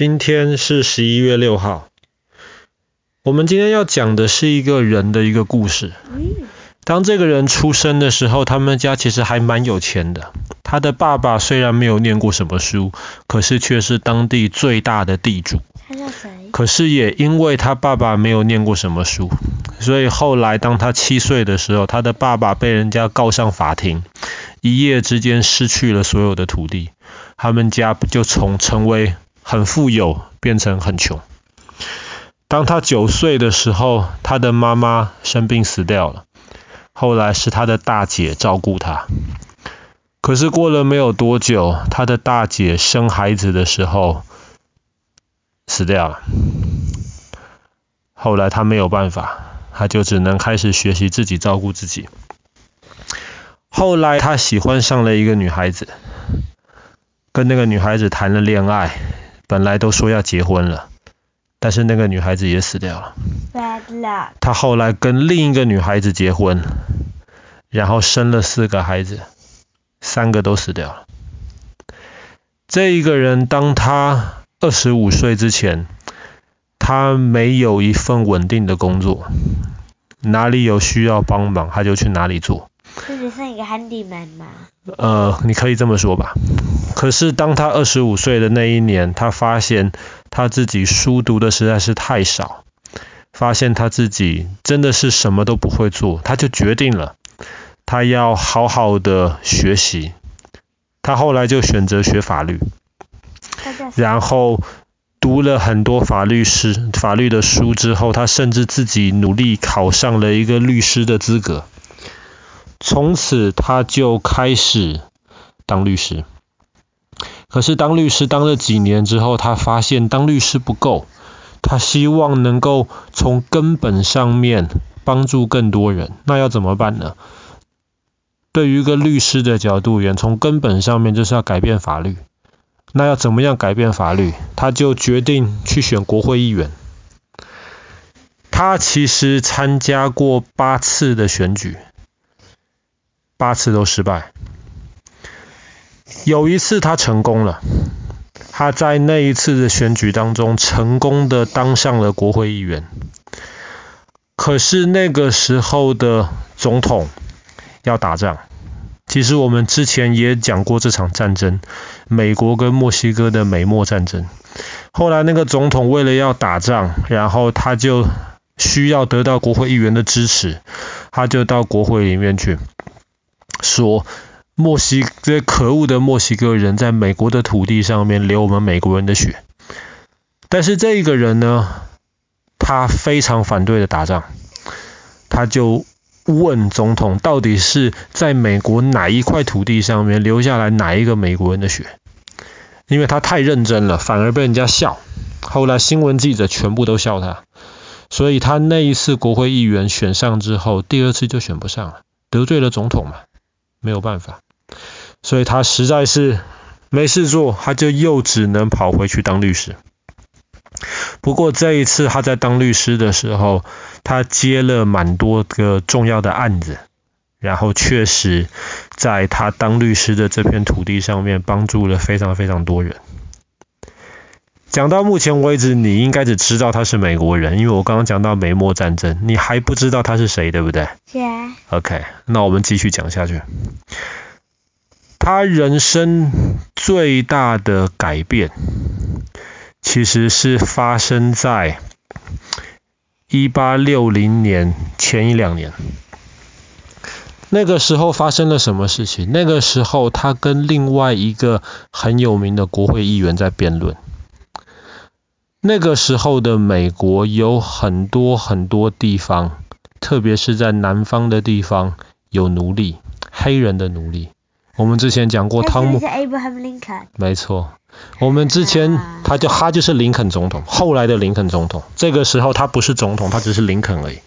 今天是十一月六号。我们今天要讲的是一个人的一个故事。当这个人出生的时候，他们家其实还蛮有钱的。他的爸爸虽然没有念过什么书，可是却是当地最大的地主。他叫谁？可是也因为他爸爸没有念过什么书，所以后来当他七岁的时候，他的爸爸被人家告上法庭，一夜之间失去了所有的土地，他们家就从成为很富有变成很穷。当他九岁的时候，他的妈妈生病死掉了，后来是他的大姐照顾他。可是过了没有多久，他的大姐生孩子的时候死掉了。后来他没有办法，他就只能开始学习自己照顾自己。后来他喜欢上了一个女孩子，跟那个女孩子谈了恋爱，本来都说要结婚了。但是那个女孩子也死掉了。他后来跟另一个女孩子结婚，然后生了四个孩子，三个都死掉了。这一个人，当他二十五岁之前，他没有一份稳定的工作，哪里有需要帮忙，他就去哪里做。这只是一个 handyman 吗？呃，你可以这么说吧。可是当他二十五岁的那一年，他发现。他自己书读的实在是太少，发现他自己真的是什么都不会做，他就决定了，他要好好的学习。他后来就选择学法律，然后读了很多法律师法律的书之后，他甚至自己努力考上了一个律师的资格。从此他就开始当律师。可是当律师当了几年之后，他发现当律师不够，他希望能够从根本上面帮助更多人。那要怎么办呢？对于一个律师的角度而言，从根本上面就是要改变法律。那要怎么样改变法律？他就决定去选国会议员。他其实参加过八次的选举，八次都失败。有一次他成功了，他在那一次的选举当中成功的当上了国会议员。可是那个时候的总统要打仗，其实我们之前也讲过这场战争，美国跟墨西哥的美墨战争。后来那个总统为了要打仗，然后他就需要得到国会议员的支持，他就到国会里面去说。墨西这些可恶的墨西哥人在美国的土地上面流我们美国人的血，但是这一个人呢，他非常反对的打仗，他就问总统，到底是在美国哪一块土地上面留下来哪一个美国人的血？因为他太认真了，反而被人家笑。后来新闻记者全部都笑他，所以他那一次国会议员选上之后，第二次就选不上了，得罪了总统嘛，没有办法。所以他实在是没事做，他就又只能跑回去当律师。不过这一次他在当律师的时候，他接了蛮多个重要的案子，然后确实在他当律师的这片土地上面帮助了非常非常多人。讲到目前为止，你应该只知道他是美国人，因为我刚刚讲到美墨战争，你还不知道他是谁，对不对？OK，那我们继续讲下去。他人生最大的改变，其实是发生在一八六零年前一两年。那个时候发生了什么事情？那个时候，他跟另外一个很有名的国会议员在辩论。那个时候的美国有很多很多地方，特别是在南方的地方，有奴隶，黑人的奴隶。我们之前讲过汤姆，是 Abraham Lincoln。没错，我们之前他就他就是林肯总统，后来的林肯总统。这个时候他不是总统，他只是林肯而已。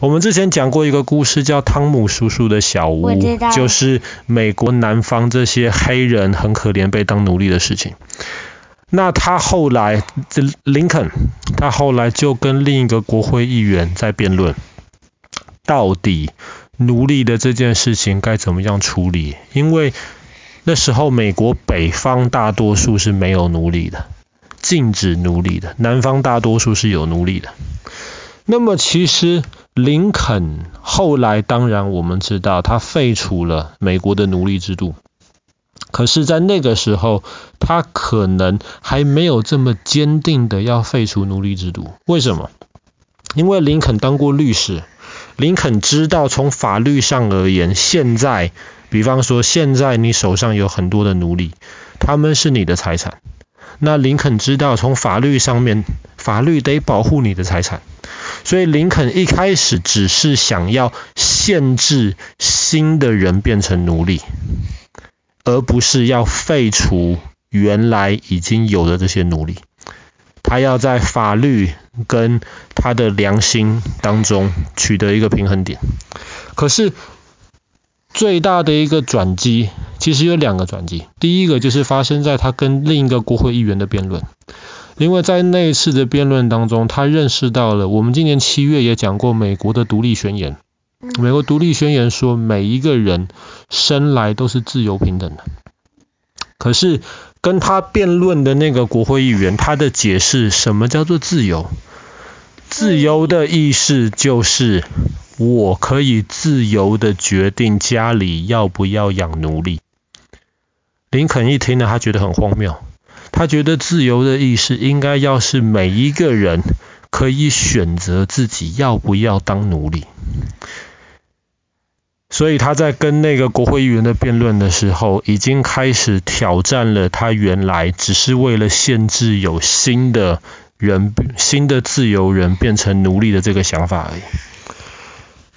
我们之前讲过一个故事，叫汤姆叔叔的小屋，就是美国南方这些黑人很可怜被当奴隶的事情。那他后来，这林肯，他后来就跟另一个国会议员在辩论，到底。奴隶的这件事情该怎么样处理？因为那时候美国北方大多数是没有奴隶的，禁止奴隶的，南方大多数是有奴隶的。那么其实林肯后来当然我们知道他废除了美国的奴隶制度，可是，在那个时候他可能还没有这么坚定的要废除奴隶制度。为什么？因为林肯当过律师，林肯知道从法律上而言，现在比方说现在你手上有很多的奴隶，他们是你的财产。那林肯知道从法律上面，法律得保护你的财产。所以林肯一开始只是想要限制新的人变成奴隶，而不是要废除原来已经有的这些奴隶。他要在法律跟他的良心当中取得一个平衡点。可是最大的一个转机，其实有两个转机。第一个就是发生在他跟另一个国会议员的辩论。因为在那一次的辩论当中，他认识到了我们今年七月也讲过美国的独立宣言。美国独立宣言说，每一个人生来都是自由平等的。可是跟他辩论的那个国会议员，他的解释什么叫做自由？自由的意思就是我可以自由的决定家里要不要养奴隶。林肯一听呢，他觉得很荒谬。他觉得自由的意思应该要是每一个人可以选择自己要不要当奴隶，所以他在跟那个国会议员的辩论的时候，已经开始挑战了他原来只是为了限制有新的人、新的自由人变成奴隶的这个想法而已。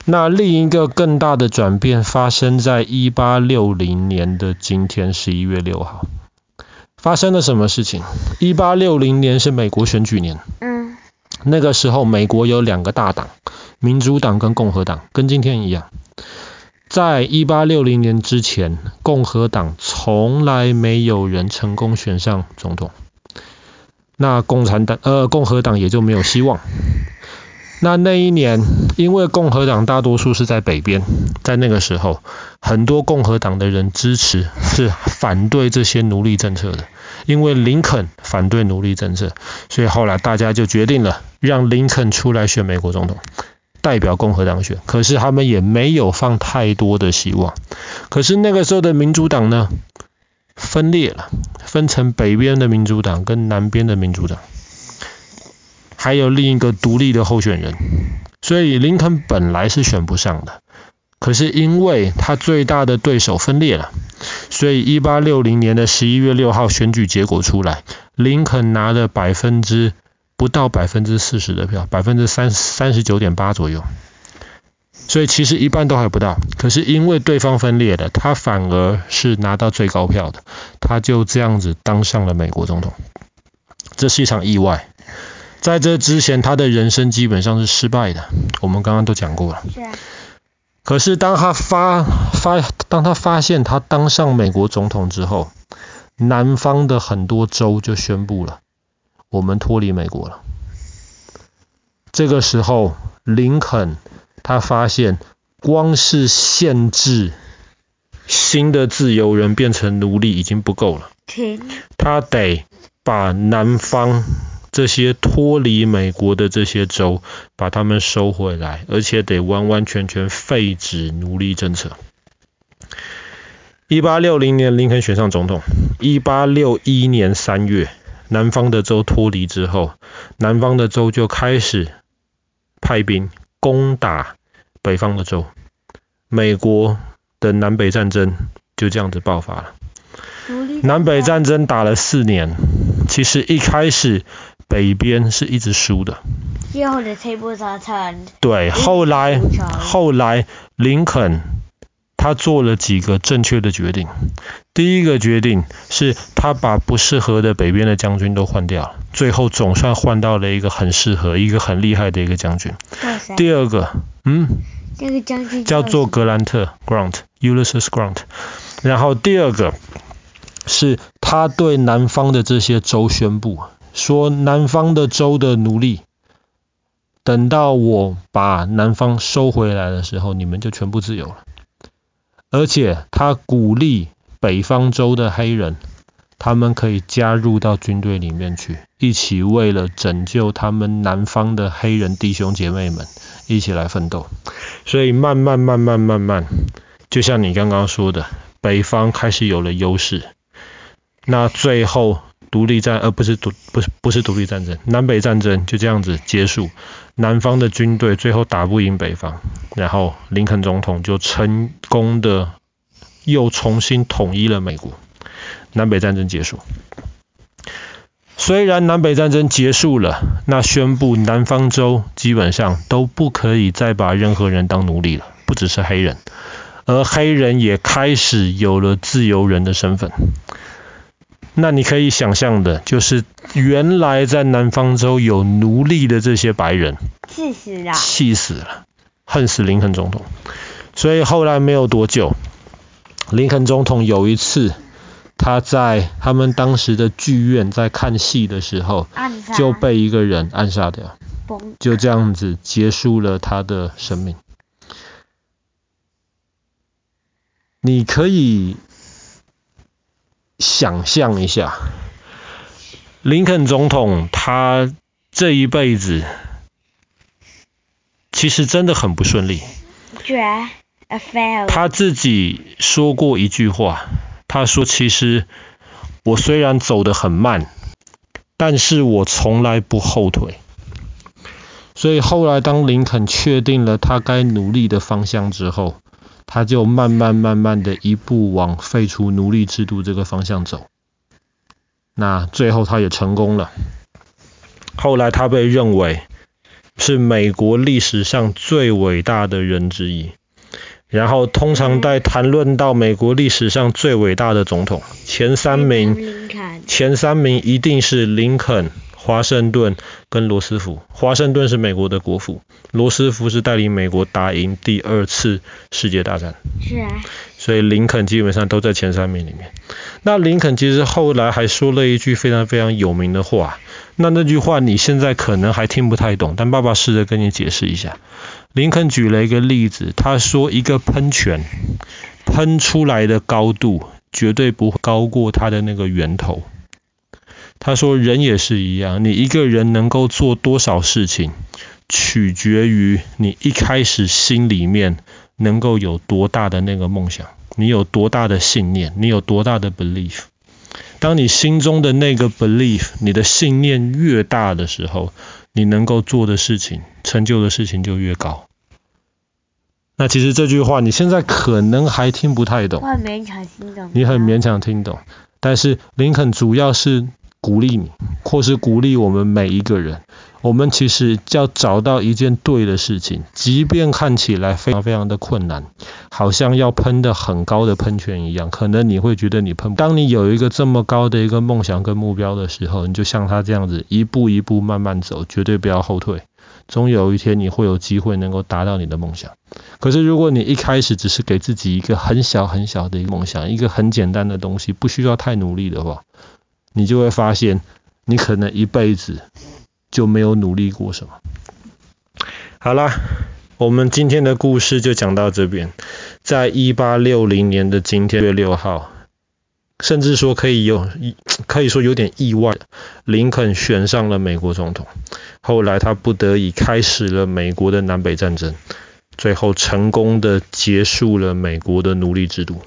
那另一个更大的转变发生在一八六零年的今天，十一月六号。发生了什么事情？一八六零年是美国选举年。嗯。那个时候，美国有两个大党，民主党跟共和党，跟今天一样。在一八六零年之前，共和党从来没有人成功选上总统。那共产党，呃，共和党也就没有希望。那那一年，因为共和党大多数是在北边，在那个时候，很多共和党的人支持是反对这些奴隶政策的。因为林肯反对奴隶政策，所以后来大家就决定了让林肯出来选美国总统，代表共和党选。可是他们也没有放太多的希望。可是那个时候的民主党呢，分裂了，分成北边的民主党跟南边的民主党，还有另一个独立的候选人，所以林肯本来是选不上的。可是因为他最大的对手分裂了，所以一八六零年的十一月六号选举结果出来，林肯拿了百分之不到百分之四十的票，百分之三三十九点八左右，所以其实一半都还不到。可是因为对方分裂了，他反而是拿到最高票的，他就这样子当上了美国总统。这是一场意外，在这之前他的人生基本上是失败的，我们刚刚都讲过了。可是当他发发当他发现他当上美国总统之后，南方的很多州就宣布了，我们脱离美国了。这个时候，林肯他发现，光是限制新的自由人变成奴隶已经不够了，他得把南方。这些脱离美国的这些州，把他们收回来，而且得完完全全废止奴隶政策。一八六零年，林肯选上总统。一八六一年三月，南方的州脱离之后，南方的州就开始派兵攻打北方的州。美国的南北战争就这样子爆发了。南北战争打了四年，其实一开始。北边是一直输的。对，后来后来林肯他做了几个正确的决定。第一个决定是他把不适合的北边的将军都换掉，最后总算换到了一个很适合、一个很厉害的一个将军。第二个，嗯，这个将军叫做格兰特 （Grant），Ulysses Grant。然后第二个是他对南方的这些州宣布。说南方的州的奴隶，等到我把南方收回来的时候，你们就全部自由了。而且他鼓励北方州的黑人他们可以加入到军队里面去，一起为了拯救他们南方的黑人弟兄姐妹们一起来奋斗。所以慢慢慢慢慢慢，就像你刚刚说的，北方开始有了优势。那最后独立战，而、不是独不是不是独立战争，南北战争就这样子结束。南方的军队最后打不赢北方，然后林肯总统就成功的又重新统一了美国。南北战争结束。虽然南北战争结束了，那宣布南方州基本上都不可以再把任何人当奴隶了，不只是黑人，而黑人也开始有了自由人的身份。那你可以想象的，就是原来在南方州有奴隶的这些白人，气死了，气死了，恨死林肯总统。所以后来没有多久，林肯总统有一次，他在他们当时的剧院在看戏的时候，就被一个人暗杀掉，就这样子结束了他的生命。你可以。想象一下，林肯总统他这一辈子其实真的很不顺利。他自己说过一句话，他说：“其实我虽然走得很慢，但是我从来不后退。”所以后来当林肯确定了他该努力的方向之后，他就慢慢慢慢的一步往废除奴隶制度这个方向走，那最后他也成功了。后来他被认为是美国历史上最伟大的人之一。然后通常在谈论到美国历史上最伟大的总统，前三名，前三名一定是林肯。华盛顿跟罗斯福，华盛顿是美国的国父，罗斯福是带领美国打赢第二次世界大战。是啊。所以林肯基本上都在前三名里面。那林肯其实后来还说了一句非常非常有名的话，那那句话你现在可能还听不太懂，但爸爸试着跟你解释一下。林肯举了一个例子，他说一个喷泉喷出来的高度绝对不会高过它的那个源头。他说：“人也是一样，你一个人能够做多少事情，取决于你一开始心里面能够有多大的那个梦想，你有多大的信念，你有多大的 belief。当你心中的那个 belief，你的信念越大的时候，你能够做的事情、成就的事情就越高。那其实这句话你现在可能还听不太懂，我很勉强听懂，你很勉强听懂，但是林肯主要是。”鼓励你，或是鼓励我们每一个人。我们其实要找到一件对的事情，即便看起来非常非常的困难，好像要喷得很高的喷泉一样，可能你会觉得你喷。当你有一个这么高的一个梦想跟目标的时候，你就像他这样子，一步一步慢慢走，绝对不要后退。总有一天你会有机会能够达到你的梦想。可是如果你一开始只是给自己一个很小很小的一个梦想，一个很简单的东西，不需要太努力的话，你就会发现，你可能一辈子就没有努力过什么。好啦，我们今天的故事就讲到这边。在一八六零年的今天，六月六号，甚至说可以有，可以说有点意外，林肯选上了美国总统。后来他不得已开始了美国的南北战争，最后成功的结束了美国的奴隶制度。